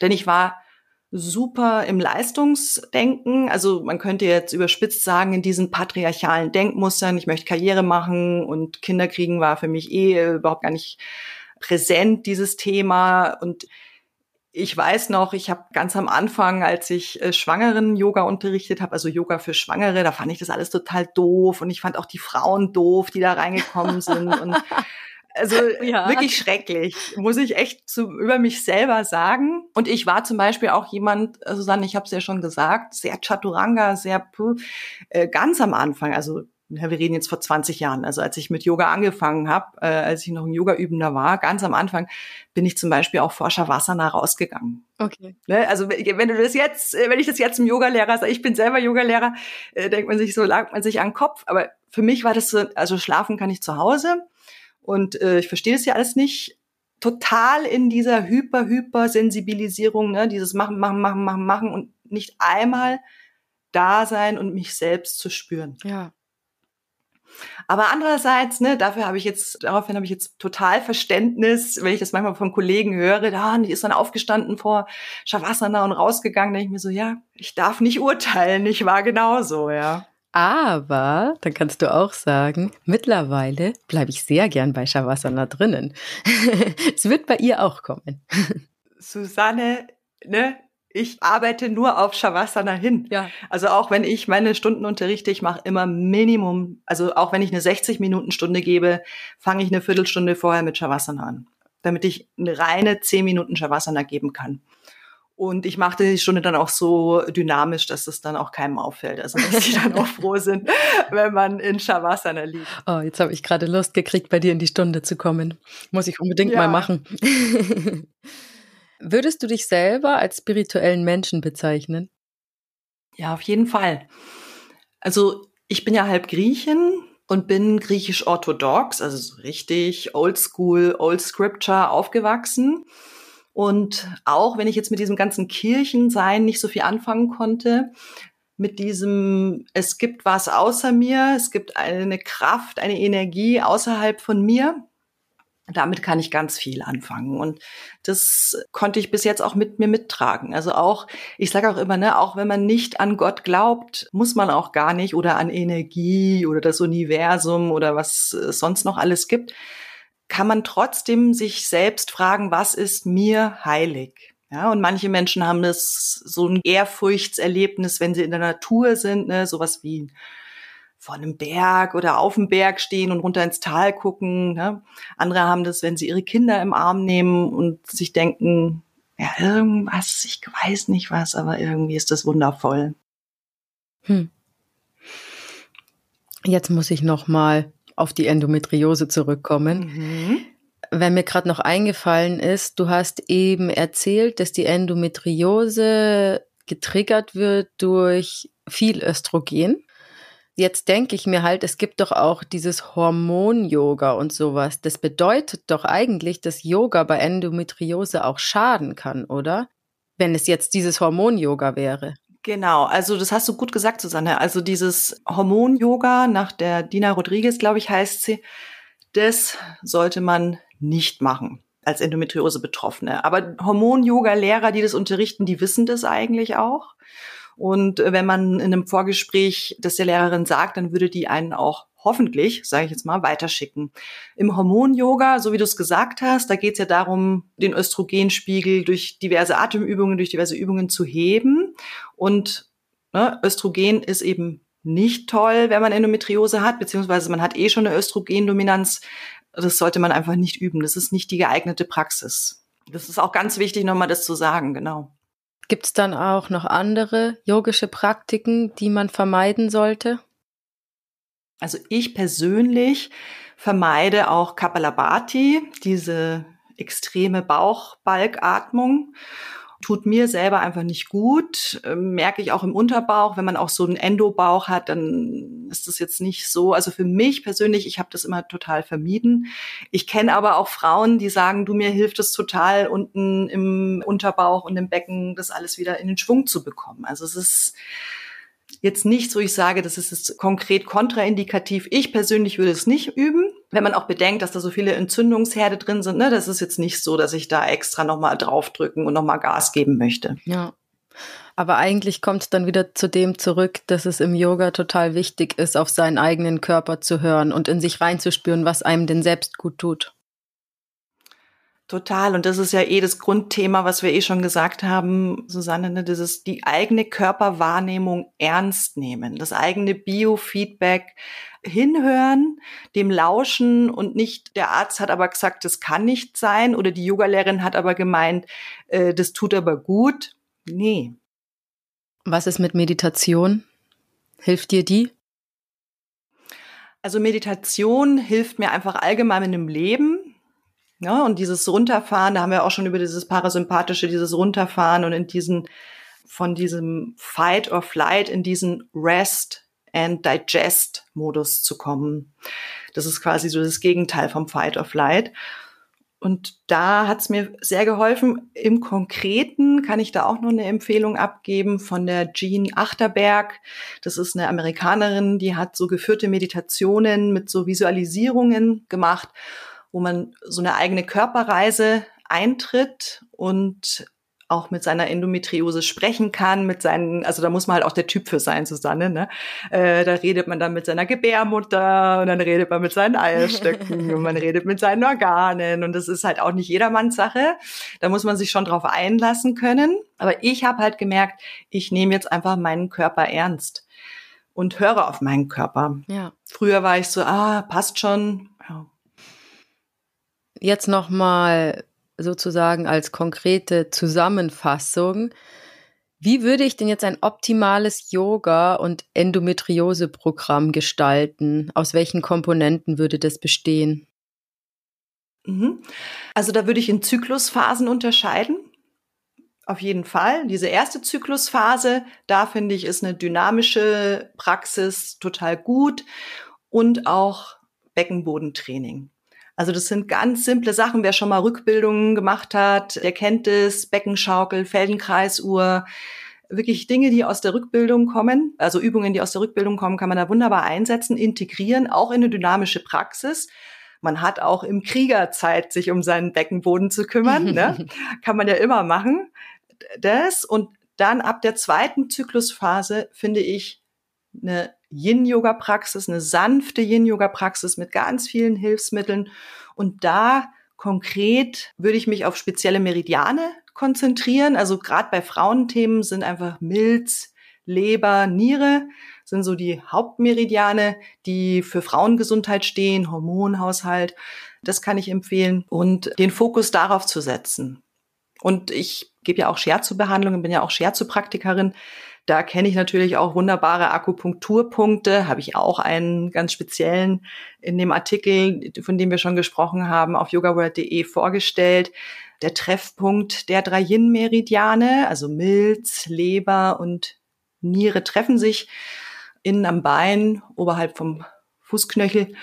denn ich war super im Leistungsdenken. Also man könnte jetzt überspitzt sagen, in diesen patriarchalen Denkmustern, ich möchte Karriere machen und Kinder kriegen war für mich eh überhaupt gar nicht präsent, dieses Thema. Und ich weiß noch, ich habe ganz am Anfang, als ich äh, Schwangeren Yoga unterrichtet habe, also Yoga für Schwangere, da fand ich das alles total doof und ich fand auch die Frauen doof, die da reingekommen sind und also ja. wirklich schrecklich, muss ich echt zu, über mich selber sagen. Und ich war zum Beispiel auch jemand, Susanne, ich habe es ja schon gesagt, sehr Chaturanga, sehr äh, ganz am Anfang, also ja, wir reden jetzt vor 20 Jahren, also als ich mit Yoga angefangen habe, äh, als ich noch ein Yoga-Übender war, ganz am Anfang, bin ich zum Beispiel auch vor Shavasana rausgegangen. Okay. Ne? Also wenn du das jetzt, äh, wenn ich das jetzt zum Yogalehrer sage, ich bin selber Yogalehrer, äh, denkt man sich so, langt man sich an den Kopf. Aber für mich war das so, also schlafen kann ich zu Hause und äh, ich verstehe das ja alles nicht. Total in dieser Hyper-Hyper-Sensibilisierung, ne? dieses Machen, Machen, Machen, Machen, Machen und nicht einmal da sein und mich selbst zu spüren. Ja. Aber andererseits, ne, dafür habe ich jetzt, daraufhin habe ich jetzt total Verständnis, wenn ich das manchmal von Kollegen höre, da, die ist dann aufgestanden vor Shavasana und rausgegangen, denke ich mir so, ja, ich darf nicht urteilen, ich war genauso, ja. Aber, dann kannst du auch sagen, mittlerweile bleibe ich sehr gern bei Shavasana drinnen. es wird bei ihr auch kommen. Susanne, ne, ich arbeite nur auf Shavasana hin. Ja. Also auch wenn ich meine Stunden unterrichte, ich mache immer Minimum, also auch wenn ich eine 60 Minuten Stunde gebe, fange ich eine Viertelstunde vorher mit Shavasana an, damit ich eine reine 10 Minuten Shavasana geben kann. Und ich mache die Stunde dann auch so dynamisch, dass es dann auch keinem auffällt. Also dass die dann auch froh sind, wenn man in Shavasana liegt. Oh, jetzt habe ich gerade Lust gekriegt, bei dir in die Stunde zu kommen. Muss ich unbedingt ja. mal machen. Würdest du dich selber als spirituellen Menschen bezeichnen? Ja, auf jeden Fall. Also ich bin ja halb Griechin und bin griechisch-orthodox, also so richtig oldschool, old scripture aufgewachsen. Und auch wenn ich jetzt mit diesem ganzen Kirchensein nicht so viel anfangen konnte, mit diesem, es gibt was außer mir, es gibt eine Kraft, eine Energie außerhalb von mir, damit kann ich ganz viel anfangen. Und das konnte ich bis jetzt auch mit mir mittragen. Also auch, ich sage auch immer, ne, auch wenn man nicht an Gott glaubt, muss man auch gar nicht oder an Energie oder das Universum oder was es sonst noch alles gibt, kann man trotzdem sich selbst fragen, was ist mir heilig? Ja, und manche Menschen haben das so ein Ehrfurchtserlebnis, wenn sie in der Natur sind, ne, sowas wie vor einem Berg oder auf dem Berg stehen und runter ins Tal gucken. Ne? Andere haben das, wenn sie ihre Kinder im Arm nehmen und sich denken, ja, irgendwas, ich weiß nicht was, aber irgendwie ist das wundervoll. Hm. Jetzt muss ich noch mal auf die Endometriose zurückkommen. Mhm. Wenn mir gerade noch eingefallen ist, du hast eben erzählt, dass die Endometriose getriggert wird durch viel Östrogen jetzt denke ich mir halt, es gibt doch auch dieses Hormon-Yoga und sowas. Das bedeutet doch eigentlich, dass Yoga bei Endometriose auch schaden kann, oder? Wenn es jetzt dieses Hormon-Yoga wäre. Genau, also das hast du gut gesagt, Susanne. Also dieses Hormon-Yoga nach der Dina Rodriguez, glaube ich, heißt sie, das sollte man nicht machen als Endometriose-Betroffene. Aber Hormon-Yoga-Lehrer, die das unterrichten, die wissen das eigentlich auch. Und äh, wenn man in einem Vorgespräch das der Lehrerin sagt, dann würde die einen auch hoffentlich, sage ich jetzt mal, weiterschicken. Im Hormon-Yoga, so wie du es gesagt hast, da geht es ja darum, den Östrogenspiegel durch diverse Atemübungen, durch diverse Übungen zu heben. Und ne, Östrogen ist eben nicht toll, wenn man Endometriose hat, beziehungsweise man hat eh schon eine Östrogendominanz. Das sollte man einfach nicht üben. Das ist nicht die geeignete Praxis. Das ist auch ganz wichtig, nochmal das zu sagen, genau. Gibt es dann auch noch andere yogische Praktiken, die man vermeiden sollte? Also ich persönlich vermeide auch Kapalabhati, diese extreme Bauchbalgatmung tut mir selber einfach nicht gut. Ähm, merke ich auch im Unterbauch, wenn man auch so einen Endobauch hat, dann ist das jetzt nicht so. Also für mich persönlich, ich habe das immer total vermieden. Ich kenne aber auch Frauen, die sagen, du mir hilft es total unten im Unterbauch und im Becken, das alles wieder in den Schwung zu bekommen. Also es ist jetzt nichts, wo ich sage, das ist jetzt konkret kontraindikativ. Ich persönlich würde es nicht üben. Wenn man auch bedenkt, dass da so viele Entzündungsherde drin sind, ne, das ist jetzt nicht so, dass ich da extra nochmal draufdrücken und nochmal Gas geben möchte. Ja. Aber eigentlich kommt dann wieder zu dem zurück, dass es im Yoga total wichtig ist, auf seinen eigenen Körper zu hören und in sich reinzuspüren, was einem denn selbst gut tut. Total. Und das ist ja eh das Grundthema, was wir eh schon gesagt haben, Susanne, ne? das ist die eigene Körperwahrnehmung ernst nehmen, das eigene Biofeedback hinhören, dem lauschen und nicht der Arzt hat aber gesagt, das kann nicht sein oder die Yogalehrerin hat aber gemeint, äh, das tut aber gut. Nee. Was ist mit Meditation? Hilft dir die? Also Meditation hilft mir einfach allgemein in dem Leben ja, und dieses Runterfahren, da haben wir auch schon über dieses Parasympathische, dieses Runterfahren und in diesen, von diesem Fight or Flight in diesen Rest and Digest Modus zu kommen. Das ist quasi so das Gegenteil vom Fight or Flight. Und da hat es mir sehr geholfen. Im Konkreten kann ich da auch noch eine Empfehlung abgeben von der Jean Achterberg. Das ist eine Amerikanerin, die hat so geführte Meditationen mit so Visualisierungen gemacht wo man so eine eigene Körperreise eintritt und auch mit seiner Endometriose sprechen kann, mit seinen, also da muss man halt auch der Typ für sein, Susanne, ne? Äh, da redet man dann mit seiner Gebärmutter und dann redet man mit seinen Eierstöcken und man redet mit seinen Organen und das ist halt auch nicht jedermanns Sache. Da muss man sich schon drauf einlassen können. Aber ich habe halt gemerkt, ich nehme jetzt einfach meinen Körper ernst und höre auf meinen Körper. Ja. Früher war ich so, ah, passt schon, jetzt nochmal sozusagen als konkrete Zusammenfassung. Wie würde ich denn jetzt ein optimales Yoga- und Endometriose-Programm gestalten? Aus welchen Komponenten würde das bestehen? Mhm. Also da würde ich in Zyklusphasen unterscheiden. Auf jeden Fall. Diese erste Zyklusphase, da finde ich, ist eine dynamische Praxis total gut und auch Beckenbodentraining. Also das sind ganz simple Sachen. Wer schon mal Rückbildungen gemacht hat, der kennt es, Beckenschaukel, Feldenkreisuhr, wirklich Dinge, die aus der Rückbildung kommen, also Übungen, die aus der Rückbildung kommen, kann man da wunderbar einsetzen, integrieren, auch in eine dynamische Praxis. Man hat auch im Krieger Zeit, sich um seinen Beckenboden zu kümmern. ne? Kann man ja immer machen. Das und dann ab der zweiten Zyklusphase finde ich eine Yin-Yoga-Praxis, eine sanfte Yin-Yoga-Praxis mit ganz vielen Hilfsmitteln. Und da konkret würde ich mich auf spezielle Meridiane konzentrieren. Also gerade bei Frauenthemen sind einfach Milz, Leber, Niere sind so die Hauptmeridiane, die für Frauengesundheit stehen, Hormonhaushalt. Das kann ich empfehlen und den Fokus darauf zu setzen. Und ich gebe ja auch Scherzo-Behandlungen, bin ja auch Scherzo-Praktikerin. Da kenne ich natürlich auch wunderbare Akupunkturpunkte, habe ich auch einen ganz speziellen in dem Artikel, von dem wir schon gesprochen haben, auf yogaworld.de vorgestellt. Der Treffpunkt der drei Yin-Meridiane, also Milz, Leber und Niere treffen sich innen am Bein, oberhalb vom Fußknöchel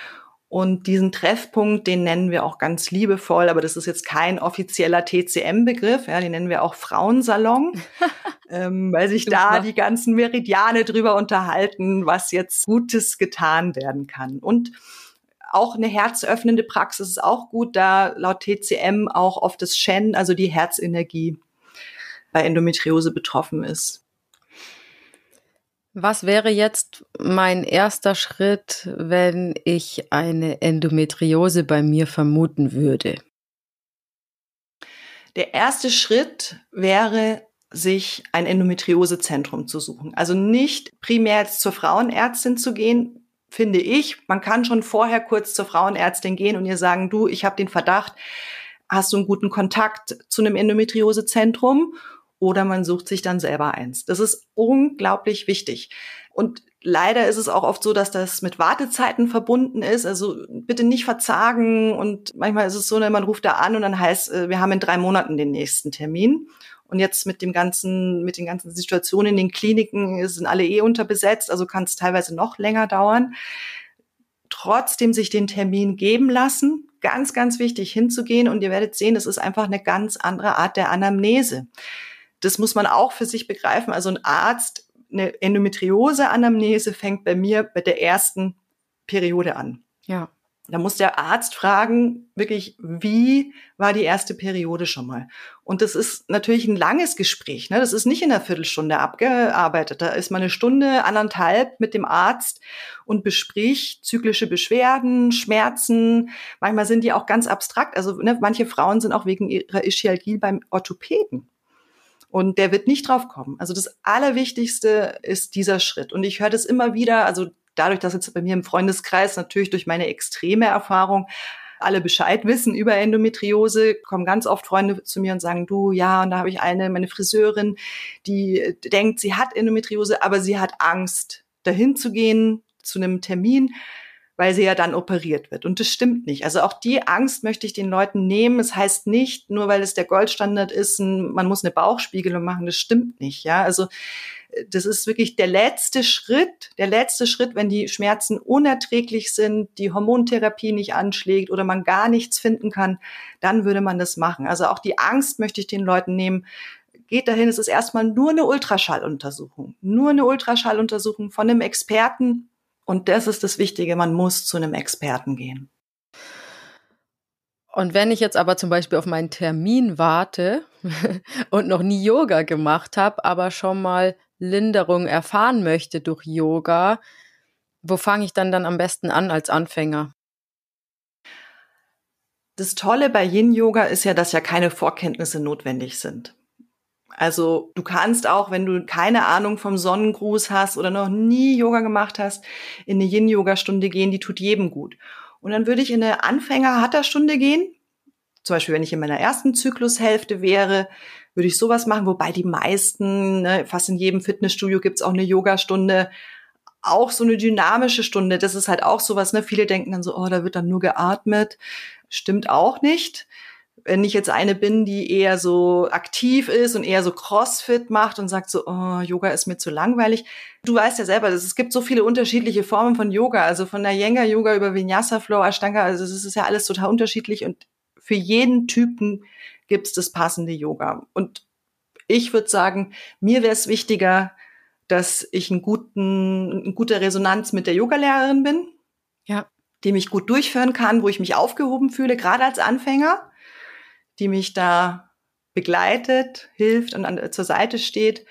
und diesen Treffpunkt, den nennen wir auch ganz liebevoll, aber das ist jetzt kein offizieller TCM-Begriff, ja, den nennen wir auch Frauensalon, ähm, weil sich da die ganzen Meridiane drüber unterhalten, was jetzt Gutes getan werden kann. Und auch eine herzöffnende Praxis ist auch gut, da laut TCM auch oft das Shen, also die Herzenergie bei Endometriose betroffen ist. Was wäre jetzt mein erster Schritt, wenn ich eine Endometriose bei mir vermuten würde? Der erste Schritt wäre, sich ein Endometriosezentrum zu suchen. Also nicht primär jetzt zur Frauenärztin zu gehen, finde ich. Man kann schon vorher kurz zur Frauenärztin gehen und ihr sagen, du, ich habe den Verdacht, hast du einen guten Kontakt zu einem Endometriosezentrum? oder man sucht sich dann selber eins. Das ist unglaublich wichtig. Und leider ist es auch oft so, dass das mit Wartezeiten verbunden ist. Also bitte nicht verzagen. Und manchmal ist es so, ne, man ruft da an und dann heißt, äh, wir haben in drei Monaten den nächsten Termin. Und jetzt mit dem ganzen, mit den ganzen Situationen in den Kliniken sind alle eh unterbesetzt, also kann es teilweise noch länger dauern. Trotzdem sich den Termin geben lassen, ganz, ganz wichtig hinzugehen und ihr werdet sehen, es ist einfach eine ganz andere Art der Anamnese. Das muss man auch für sich begreifen. Also ein Arzt eine Endometriose-Anamnese fängt bei mir bei der ersten Periode an. Ja. Da muss der Arzt fragen, wirklich, wie war die erste Periode schon mal? Und das ist natürlich ein langes Gespräch. Ne? Das ist nicht in einer Viertelstunde abgearbeitet. Da ist man eine Stunde, anderthalb mit dem Arzt und bespricht zyklische Beschwerden, Schmerzen. Manchmal sind die auch ganz abstrakt. Also ne, manche Frauen sind auch wegen ihrer Ischialgie beim Orthopäden. Und der wird nicht drauf kommen. Also das Allerwichtigste ist dieser Schritt. Und ich höre das immer wieder, also dadurch, dass jetzt bei mir im Freundeskreis natürlich durch meine extreme Erfahrung alle Bescheid wissen über Endometriose, kommen ganz oft Freunde zu mir und sagen, du, ja, und da habe ich eine, meine Friseurin, die denkt, sie hat Endometriose, aber sie hat Angst, dahin zu gehen zu einem Termin weil sie ja dann operiert wird. Und das stimmt nicht. Also auch die Angst möchte ich den Leuten nehmen. Es heißt nicht, nur weil es der Goldstandard ist, man muss eine Bauchspiegelung machen. Das stimmt nicht. Ja, also äh, das ist wirklich der letzte Schritt, der letzte Schritt, wenn die Schmerzen unerträglich sind, die Hormontherapie nicht anschlägt oder man gar nichts finden kann, dann würde man das machen. Also auch die Angst möchte ich den Leuten nehmen. Geht dahin, es ist erstmal nur eine Ultraschalluntersuchung. Nur eine Ultraschalluntersuchung von einem Experten, und das ist das Wichtige, man muss zu einem Experten gehen. Und wenn ich jetzt aber zum Beispiel auf meinen Termin warte und noch nie Yoga gemacht habe, aber schon mal Linderung erfahren möchte durch Yoga, wo fange ich dann dann am besten an als Anfänger? Das Tolle bei Yin Yoga ist ja, dass ja keine Vorkenntnisse notwendig sind. Also du kannst auch, wenn du keine Ahnung vom Sonnengruß hast oder noch nie Yoga gemacht hast, in eine Yin-Yoga-Stunde gehen, die tut jedem gut. Und dann würde ich in eine Anfänger-Hatha-Stunde gehen. Zum Beispiel, wenn ich in meiner ersten Zyklushälfte wäre, würde ich sowas machen, wobei die meisten, ne, fast in jedem Fitnessstudio gibt's auch eine Yoga-Stunde, auch so eine dynamische Stunde. Das ist halt auch sowas, ne? Viele denken dann so, oh, da wird dann nur geatmet. Stimmt auch nicht wenn ich jetzt eine bin, die eher so aktiv ist und eher so Crossfit macht und sagt so, oh, Yoga ist mir zu langweilig. Du weißt ja selber, es gibt so viele unterschiedliche Formen von Yoga, also von der Yenga Yoga über Vinyasa Flow, Ashtanga, also es ist ja alles total unterschiedlich und für jeden Typen gibt es das passende Yoga. Und ich würde sagen, mir wäre es wichtiger, dass ich einen guten, eine gute Resonanz mit der Yogalehrerin bin. Ja. Die mich gut durchführen kann, wo ich mich aufgehoben fühle, gerade als Anfänger die mich da begleitet, hilft und an, zur Seite steht.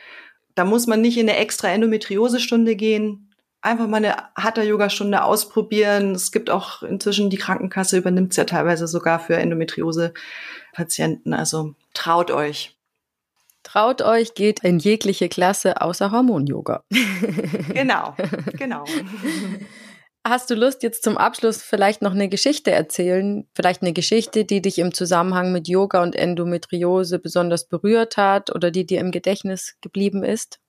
Da muss man nicht in eine extra Endometriose-Stunde gehen. Einfach mal eine Hatha-Yoga-Stunde ausprobieren. Es gibt auch inzwischen, die Krankenkasse übernimmt es ja teilweise sogar für Endometriose-Patienten. Also traut euch. Traut euch, geht in jegliche Klasse außer Hormon-Yoga. genau, genau. Hast du Lust, jetzt zum Abschluss vielleicht noch eine Geschichte erzählen? Vielleicht eine Geschichte, die dich im Zusammenhang mit Yoga und Endometriose besonders berührt hat oder die dir im Gedächtnis geblieben ist?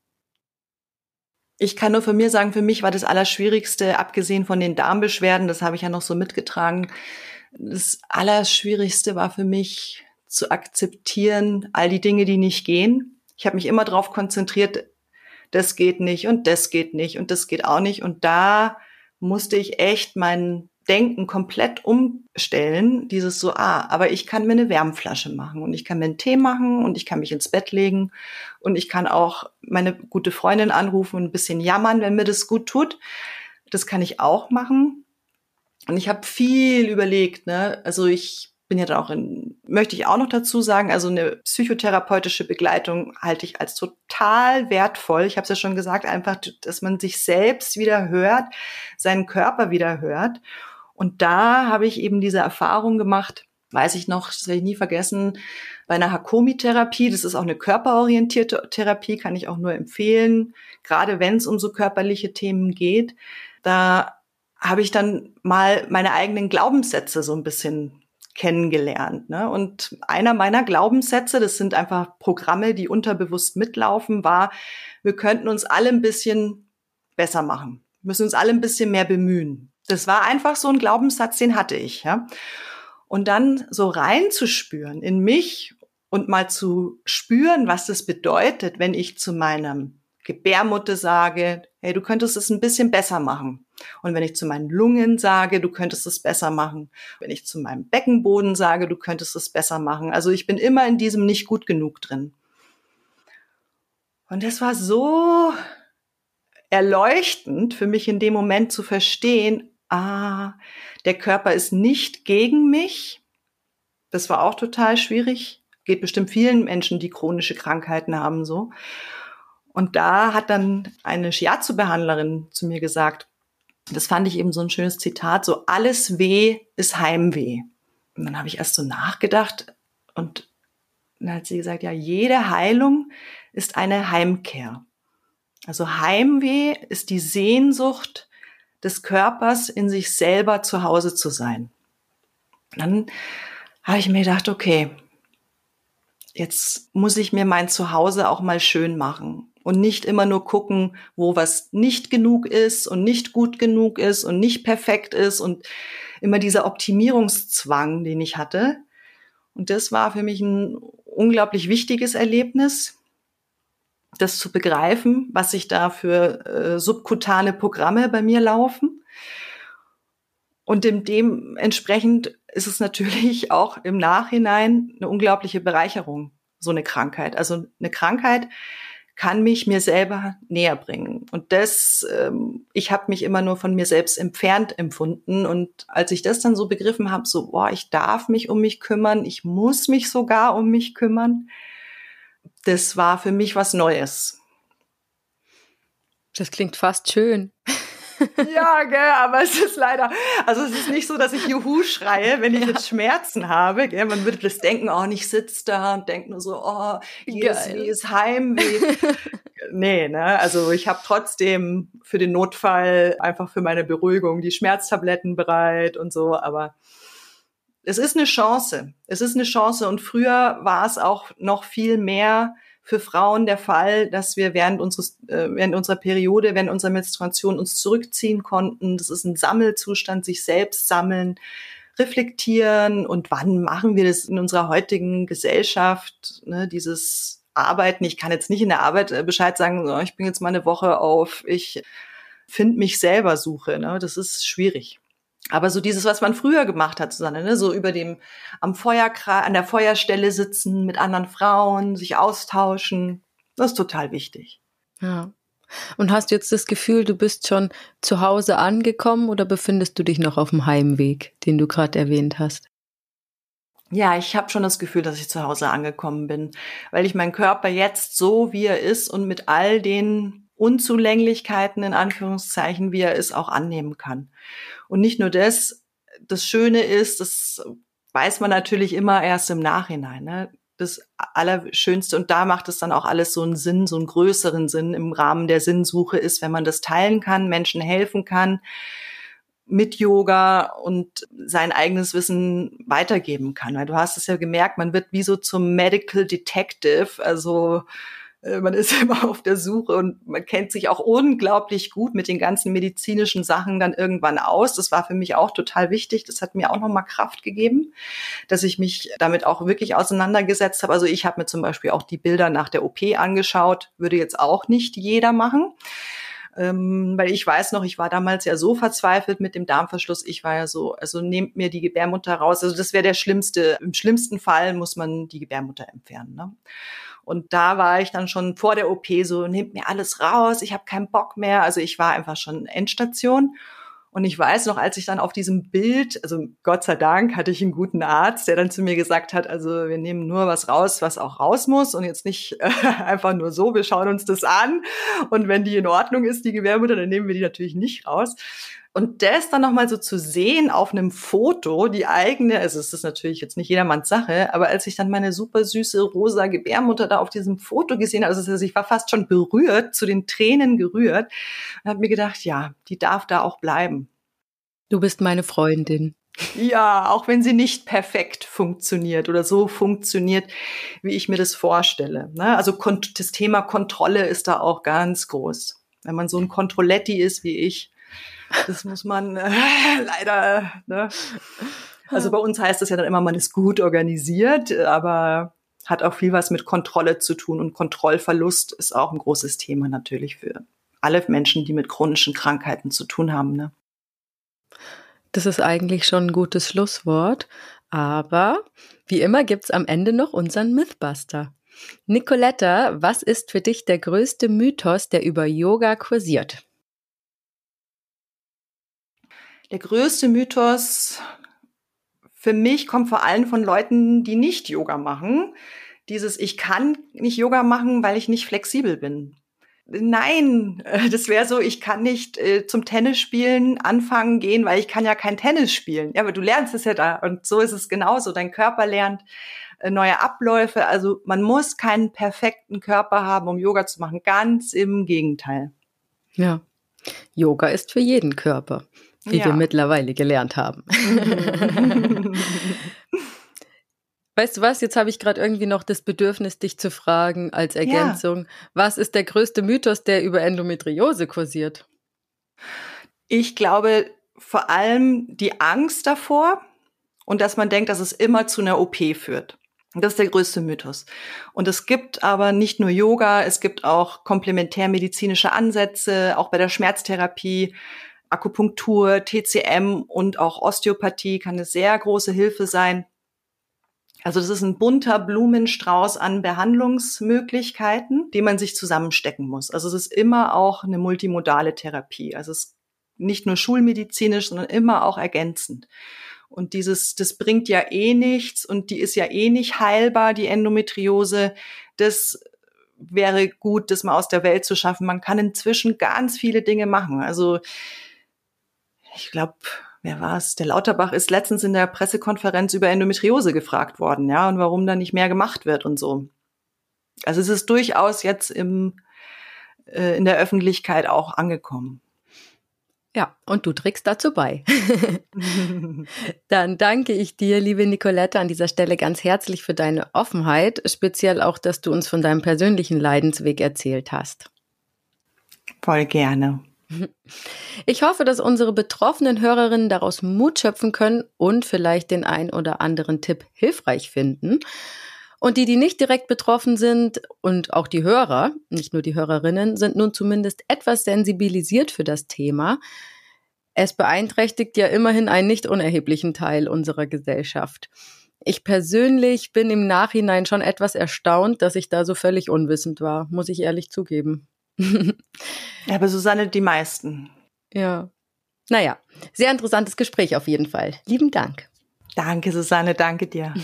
Ich kann nur von mir sagen, für mich war das Allerschwierigste, abgesehen von den Darmbeschwerden, das habe ich ja noch so mitgetragen, das Allerschwierigste war für mich zu akzeptieren, all die Dinge, die nicht gehen. Ich habe mich immer darauf konzentriert, das geht nicht und das geht nicht und das geht auch nicht. Und da musste ich echt mein Denken komplett umstellen. Dieses so, ah, aber ich kann mir eine Wärmflasche machen und ich kann mir einen Tee machen und ich kann mich ins Bett legen und ich kann auch meine gute Freundin anrufen und ein bisschen jammern, wenn mir das gut tut. Das kann ich auch machen. Und ich habe viel überlegt, ne? Also ich bin ja dann auch in, möchte ich auch noch dazu sagen, also eine psychotherapeutische Begleitung halte ich als total wertvoll. Ich habe es ja schon gesagt, einfach, dass man sich selbst wieder hört, seinen Körper wieder hört. Und da habe ich eben diese Erfahrung gemacht, weiß ich noch, das werde ich nie vergessen, bei einer Hakomi-Therapie, das ist auch eine körperorientierte Therapie, kann ich auch nur empfehlen, gerade wenn es um so körperliche Themen geht. Da habe ich dann mal meine eigenen Glaubenssätze so ein bisschen kennengelernt. Ne? Und einer meiner Glaubenssätze, das sind einfach Programme, die unterbewusst mitlaufen, war, wir könnten uns alle ein bisschen besser machen. Müssen uns alle ein bisschen mehr bemühen. Das war einfach so ein Glaubenssatz, den hatte ich, ja. Und dann so reinzuspüren in mich und mal zu spüren, was das bedeutet, wenn ich zu meinem Gebärmutter sage, hey, du könntest es ein bisschen besser machen. Und wenn ich zu meinen Lungen sage, du könntest es besser machen. Wenn ich zu meinem Beckenboden sage, du könntest es besser machen. Also ich bin immer in diesem nicht gut genug drin. Und es war so erleuchtend für mich in dem Moment zu verstehen, ah, der Körper ist nicht gegen mich. Das war auch total schwierig. Geht bestimmt vielen Menschen, die chronische Krankheiten haben, so. Und da hat dann eine Shiatsu-Behandlerin zu mir gesagt, das fand ich eben so ein schönes Zitat, so alles weh ist Heimweh. Und dann habe ich erst so nachgedacht und dann hat sie gesagt, ja, jede Heilung ist eine Heimkehr. Also Heimweh ist die Sehnsucht des Körpers, in sich selber zu Hause zu sein. Dann habe ich mir gedacht, okay, jetzt muss ich mir mein Zuhause auch mal schön machen und nicht immer nur gucken, wo was nicht genug ist und nicht gut genug ist und nicht perfekt ist und immer dieser Optimierungszwang, den ich hatte. Und das war für mich ein unglaublich wichtiges Erlebnis, das zu begreifen, was sich da für äh, subkutane Programme bei mir laufen. Und dem, dementsprechend ist es natürlich auch im Nachhinein eine unglaubliche Bereicherung, so eine Krankheit. Also eine Krankheit, kann mich mir selber näher bringen. Und das, ähm, ich habe mich immer nur von mir selbst entfernt empfunden. Und als ich das dann so begriffen habe, so, boah, ich darf mich um mich kümmern, ich muss mich sogar um mich kümmern, das war für mich was Neues. Das klingt fast schön. Ja, gell, aber es ist leider, also es ist nicht so, dass ich Juhu schreie, wenn ich ja. jetzt Schmerzen habe. Gell? Man würde das denken, oh, ich sitze da und denke nur so, oh, hier ist, wie ist Heimweh. nee, ne, also ich habe trotzdem für den Notfall einfach für meine Beruhigung die Schmerztabletten bereit und so, aber es ist eine Chance. Es ist eine Chance und früher war es auch noch viel mehr für Frauen der Fall, dass wir während unseres, äh, während unserer Periode, während unserer Menstruation uns zurückziehen konnten. Das ist ein Sammelzustand, sich selbst sammeln, reflektieren und wann machen wir das in unserer heutigen Gesellschaft, ne, dieses Arbeiten. Ich kann jetzt nicht in der Arbeit äh, Bescheid sagen, ich bin jetzt mal eine Woche auf, ich finde mich selber suche. Ne? Das ist schwierig. Aber so dieses, was man früher gemacht hat, Susanne, ne? so über dem am Feuerkreis, an der Feuerstelle sitzen mit anderen Frauen, sich austauschen, das ist total wichtig. Ja. Und hast du jetzt das Gefühl, du bist schon zu Hause angekommen oder befindest du dich noch auf dem Heimweg, den du gerade erwähnt hast? Ja, ich habe schon das Gefühl, dass ich zu Hause angekommen bin, weil ich meinen Körper jetzt so, wie er ist und mit all den Unzulänglichkeiten in Anführungszeichen, wie er ist, auch annehmen kann. Und nicht nur das, das Schöne ist, das weiß man natürlich immer erst im Nachhinein. Ne? Das Allerschönste, und da macht es dann auch alles so einen Sinn, so einen größeren Sinn im Rahmen der Sinnsuche ist, wenn man das teilen kann, Menschen helfen kann mit Yoga und sein eigenes Wissen weitergeben kann. Weil du hast es ja gemerkt, man wird wie so zum Medical Detective, also man ist immer auf der Suche und man kennt sich auch unglaublich gut mit den ganzen medizinischen Sachen dann irgendwann aus. Das war für mich auch total wichtig. Das hat mir auch nochmal Kraft gegeben, dass ich mich damit auch wirklich auseinandergesetzt habe. Also ich habe mir zum Beispiel auch die Bilder nach der OP angeschaut, würde jetzt auch nicht jeder machen. Ähm, weil ich weiß noch, ich war damals ja so verzweifelt mit dem Darmverschluss. Ich war ja so, also nehmt mir die Gebärmutter raus. Also das wäre der schlimmste. Im schlimmsten Fall muss man die Gebärmutter entfernen. Ne? Und da war ich dann schon vor der OP so, nehmt mir alles raus, ich habe keinen Bock mehr. Also ich war einfach schon Endstation. Und ich weiß noch, als ich dann auf diesem Bild, also Gott sei Dank hatte ich einen guten Arzt, der dann zu mir gesagt hat, also wir nehmen nur was raus, was auch raus muss und jetzt nicht äh, einfach nur so, wir schauen uns das an und wenn die in Ordnung ist, die Gebärmutter, dann nehmen wir die natürlich nicht raus. Und das dann nochmal so zu sehen auf einem Foto, die eigene, also es ist natürlich jetzt nicht jedermanns Sache, aber als ich dann meine super süße rosa Gebärmutter da auf diesem Foto gesehen habe, also ich war fast schon berührt, zu den Tränen gerührt und habe mir gedacht, ja, die darf da auch bleiben. Du bist meine Freundin. Ja, auch wenn sie nicht perfekt funktioniert oder so funktioniert, wie ich mir das vorstelle. Ne? Also das Thema Kontrolle ist da auch ganz groß. Wenn man so ein Kontrolletti ist wie ich, das muss man äh, leider. Ne? Also bei uns heißt es ja dann immer, man ist gut organisiert, aber hat auch viel was mit Kontrolle zu tun und Kontrollverlust ist auch ein großes Thema natürlich für alle Menschen, die mit chronischen Krankheiten zu tun haben. Ne? Das ist eigentlich schon ein gutes Schlusswort. Aber wie immer gibt's am Ende noch unseren Mythbuster. Nicoletta, was ist für dich der größte Mythos, der über Yoga kursiert? Der größte Mythos für mich kommt vor allem von Leuten, die nicht Yoga machen. Dieses, ich kann nicht Yoga machen, weil ich nicht flexibel bin. Nein, das wäre so, ich kann nicht äh, zum Tennis spielen anfangen gehen, weil ich kann ja kein Tennis spielen. Ja, aber du lernst es ja da und so ist es genauso. Dein Körper lernt äh, neue Abläufe. Also man muss keinen perfekten Körper haben, um Yoga zu machen. Ganz im Gegenteil. Ja, Yoga ist für jeden Körper, wie ja. wir mittlerweile gelernt haben. Weißt du was, jetzt habe ich gerade irgendwie noch das Bedürfnis, dich zu fragen als Ergänzung. Ja. Was ist der größte Mythos, der über Endometriose kursiert? Ich glaube vor allem die Angst davor und dass man denkt, dass es immer zu einer OP führt. Das ist der größte Mythos. Und es gibt aber nicht nur Yoga, es gibt auch komplementärmedizinische Ansätze, auch bei der Schmerztherapie, Akupunktur, TCM und auch Osteopathie kann eine sehr große Hilfe sein. Also das ist ein bunter Blumenstrauß an Behandlungsmöglichkeiten, die man sich zusammenstecken muss. Also es ist immer auch eine multimodale Therapie. Also es ist nicht nur schulmedizinisch, sondern immer auch ergänzend. Und dieses, das bringt ja eh nichts und die ist ja eh nicht heilbar, die Endometriose. Das wäre gut, das mal aus der Welt zu schaffen. Man kann inzwischen ganz viele Dinge machen. Also ich glaube, wer war es? Der Lauterbach ist letztens in der Pressekonferenz über Endometriose gefragt worden, ja, und warum da nicht mehr gemacht wird und so. Also es ist durchaus jetzt im, äh, in der Öffentlichkeit auch angekommen. Ja, und du trägst dazu bei. Dann danke ich dir, liebe Nicolette, an dieser Stelle ganz herzlich für deine Offenheit, speziell auch, dass du uns von deinem persönlichen Leidensweg erzählt hast. Voll gerne. Ich hoffe, dass unsere betroffenen Hörerinnen daraus Mut schöpfen können und vielleicht den ein oder anderen Tipp hilfreich finden. Und die, die nicht direkt betroffen sind und auch die Hörer, nicht nur die Hörerinnen, sind nun zumindest etwas sensibilisiert für das Thema. Es beeinträchtigt ja immerhin einen nicht unerheblichen Teil unserer Gesellschaft. Ich persönlich bin im Nachhinein schon etwas erstaunt, dass ich da so völlig unwissend war, muss ich ehrlich zugeben. Ja, aber Susanne, die meisten. Ja. Naja, sehr interessantes Gespräch auf jeden Fall. Lieben Dank. Danke, Susanne, danke dir.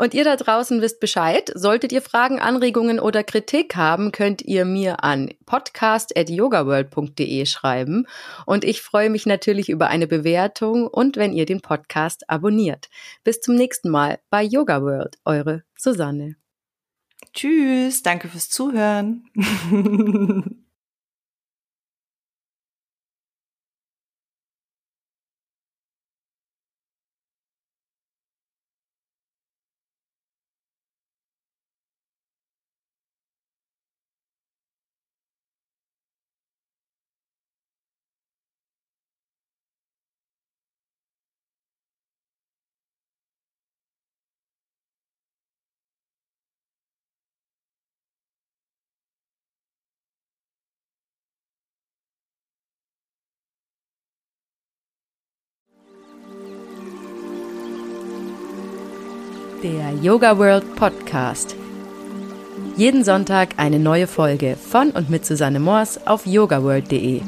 Und ihr da draußen wisst Bescheid. Solltet ihr Fragen, Anregungen oder Kritik haben, könnt ihr mir an podcast.yogaworld.de schreiben. Und ich freue mich natürlich über eine Bewertung und wenn ihr den Podcast abonniert. Bis zum nächsten Mal bei Yoga World. Eure Susanne. Tschüss, danke fürs Zuhören. Yoga World Podcast. Jeden Sonntag eine neue Folge von und mit Susanne Moors auf yogaworld.de.